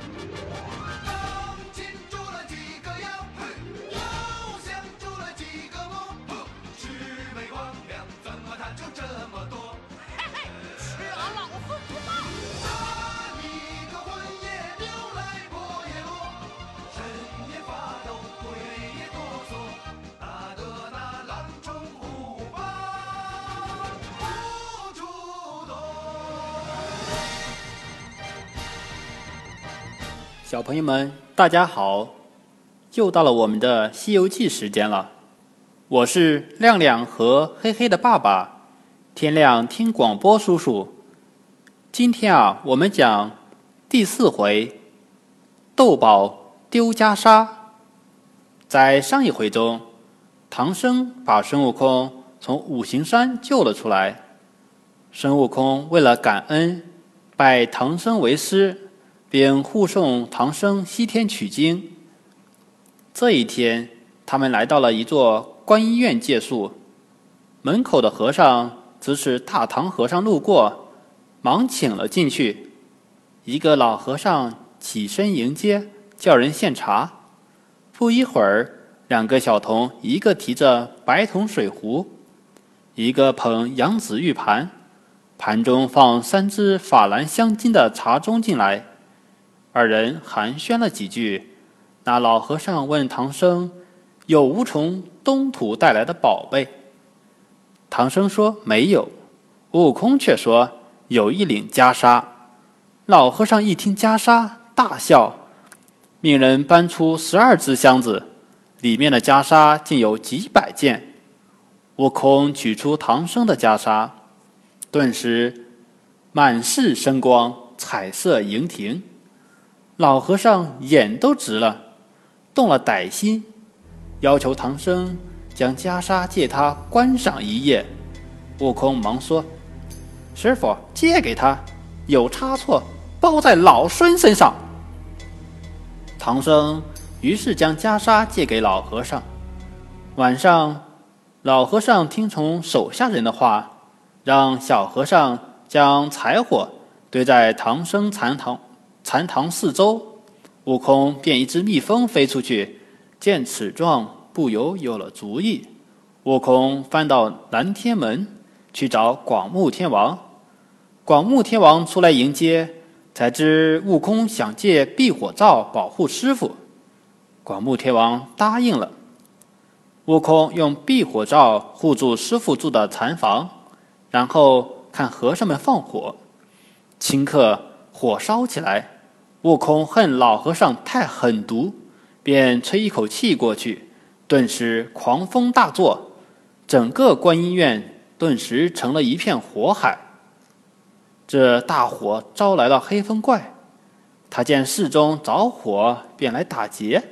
Yeah. 小朋友们，大家好！又到了我们的《西游记》时间了。我是亮亮和黑黑的爸爸，天亮听广播叔叔。今天啊，我们讲第四回斗宝丢袈裟。在上一回中，唐僧把孙悟空从五行山救了出来。孙悟空为了感恩，拜唐僧为师。并护送唐僧西天取经。这一天，他们来到了一座观音院借宿。门口的和尚指使大唐和尚路过，忙请了进去。一个老和尚起身迎接，叫人献茶。不一会儿，两个小童，一个提着白铜水壶，一个捧羊脂玉盘，盘中放三只法兰香金的茶盅进来。二人寒暄了几句，那老和尚问唐僧：“有无从东土带来的宝贝？”唐僧说：“没有。”悟空却说：“有一领袈裟。”老和尚一听袈裟，大笑，命人搬出十二只箱子，里面的袈裟竟有几百件。悟空取出唐僧的袈裟，顿时满是生光，彩色盈庭。老和尚眼都直了，动了歹心，要求唐僧将袈裟借他观赏一夜。悟空忙说：“师傅，借给他，有差错包在老孙身上。”唐僧于是将袈裟借给老和尚。晚上，老和尚听从手下人的话，让小和尚将柴火堆在唐僧禅堂。禅堂四周，悟空变一只蜜蜂飞出去，见此状，不由有了主意。悟空翻到南天门去找广目天王，广目天王出来迎接，才知悟空想借避火罩保护师傅。广目天王答应了。悟空用避火罩护住师傅住的禅房，然后看和尚们放火，顷刻火烧起来。悟空恨老和尚太狠毒，便吹一口气过去，顿时狂风大作，整个观音院顿时成了一片火海。这大火招来了黑风怪，他见寺中着火，便来打劫。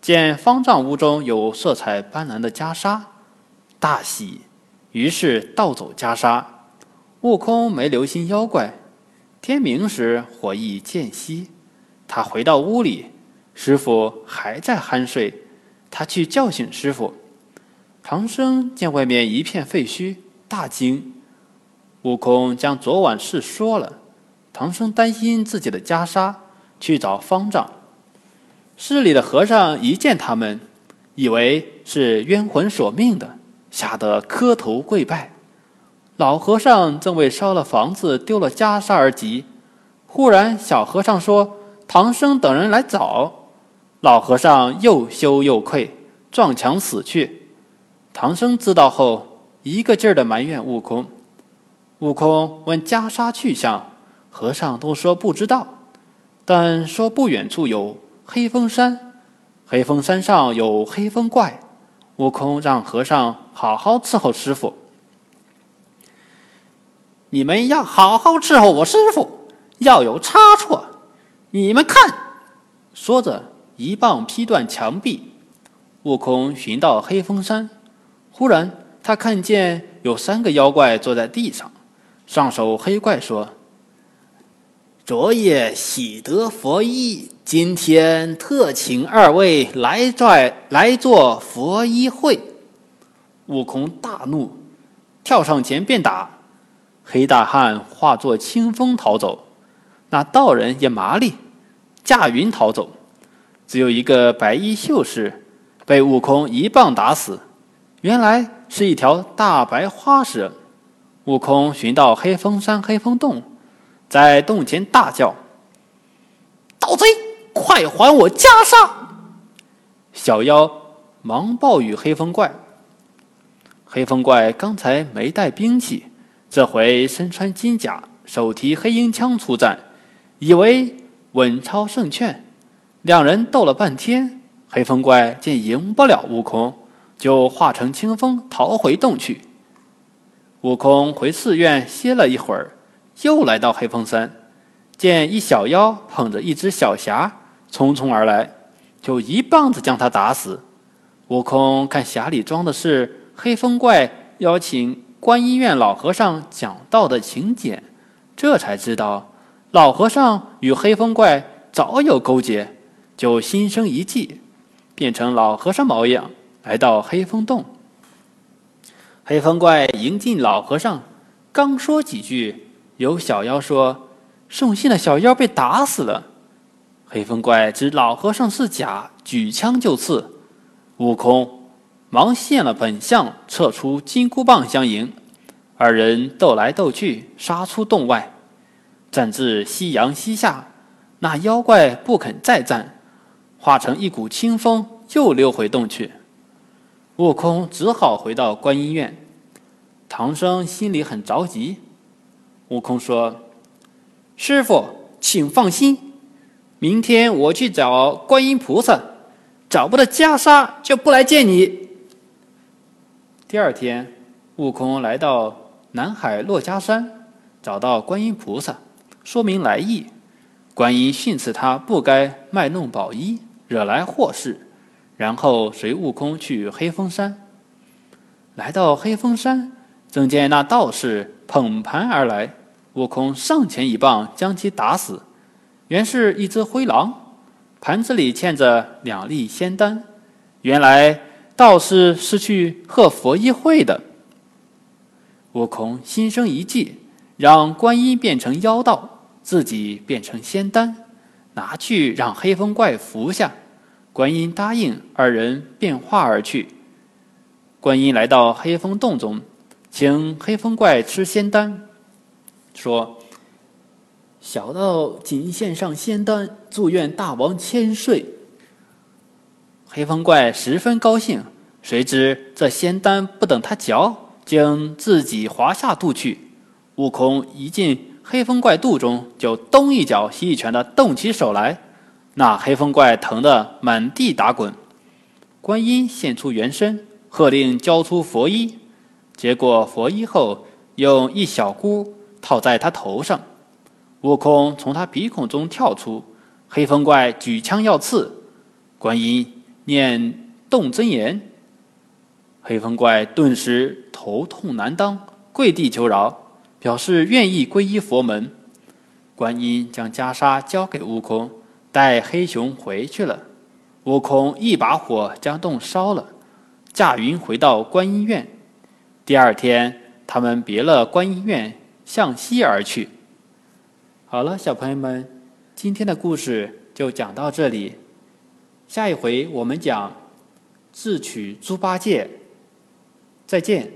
见方丈屋中有色彩斑斓的袈裟，大喜，于是盗走袈裟。悟空没留心妖怪，天明时火已渐熄。他回到屋里，师傅还在酣睡。他去叫醒师傅。唐僧见外面一片废墟，大惊。悟空将昨晚事说了。唐僧担心自己的袈裟，去找方丈。寺里的和尚一见他们，以为是冤魂索命的，吓得磕头跪拜。老和尚正为烧了房子、丢了袈裟而急，忽然小和尚说。唐僧等人来找，老和尚又羞又愧，撞墙死去。唐僧知道后，一个劲儿的埋怨悟空。悟空问袈裟去向，和尚都说不知道，但说不远处有黑风山，黑风山上有黑风怪。悟空让和尚好好伺候师傅。你们要好好伺候我师傅，要有差错。你们看，说着一棒劈断墙壁。悟空寻到黑风山，忽然他看见有三个妖怪坐在地上。上首黑怪说：“昨夜喜得佛衣，今天特请二位来在来做佛衣会。”悟空大怒，跳上前便打。黑大汉化作清风逃走。那道人也麻利，驾云逃走，只有一个白衣秀士被悟空一棒打死。原来是一条大白花蛇。悟空寻到黑风山黑风洞，在洞前大叫：“盗贼，快还我袈裟！”小妖忙报与黑风怪。黑风怪刚才没带兵器，这回身穿金甲，手提黑鹰枪出战，以为稳操胜券。两人斗了半天，黑风怪见赢不了悟空，就化成清风逃回洞去。悟空回寺院歇了一会儿，又来到黑风山，见一小妖捧着一只小匣匆匆而来，就一棒子将他打死。悟空看匣里装的是。黑风怪邀请观音院老和尚讲道的请柬，这才知道老和尚与黑风怪早有勾结，就心生一计，变成老和尚模样来到黑风洞。黑风怪迎进老和尚，刚说几句，有小妖说送信的小妖被打死了。黑风怪知老和尚是假，举枪就刺悟空。忙现了本相，撤出金箍棒相迎。二人斗来斗去，杀出洞外，战至夕阳西下，那妖怪不肯再战，化成一股清风，又溜回洞去。悟空只好回到观音院。唐僧心里很着急。悟空说：“师傅，请放心，明天我去找观音菩萨，找不到袈裟，就不来见你。”第二天，悟空来到南海珞珈山，找到观音菩萨，说明来意。观音训斥他不该卖弄宝衣，惹来祸事，然后随悟空去黑风山。来到黑风山，正见那道士捧盘而来，悟空上前一棒将其打死。原是一只灰狼，盘子里嵌着两粒仙丹。原来。道士是去贺佛一会的。悟空心生一计，让观音变成妖道，自己变成仙丹，拿去让黑风怪服下。观音答应，二人变化而去。观音来到黑风洞中，请黑风怪吃仙丹，说：“小道仅献上仙丹，祝愿大王千岁。”黑风怪十分高兴，谁知这仙丹不等他嚼，竟自己滑下肚去。悟空一进黑风怪肚中，就东一脚西一拳的动起手来，那黑风怪疼得满地打滚。观音现出原身，喝令交出佛衣。接过佛衣后，用一小箍套在他头上。悟空从他鼻孔中跳出，黑风怪举枪要刺，观音。念动真言，黑风怪顿时头痛难当，跪地求饶，表示愿意皈依佛门。观音将袈裟交给悟空，带黑熊回去了。悟空一把火将洞烧了，驾云回到观音院。第二天，他们别了观音院，向西而去。好了，小朋友们，今天的故事就讲到这里。下一回我们讲智取猪八戒，再见。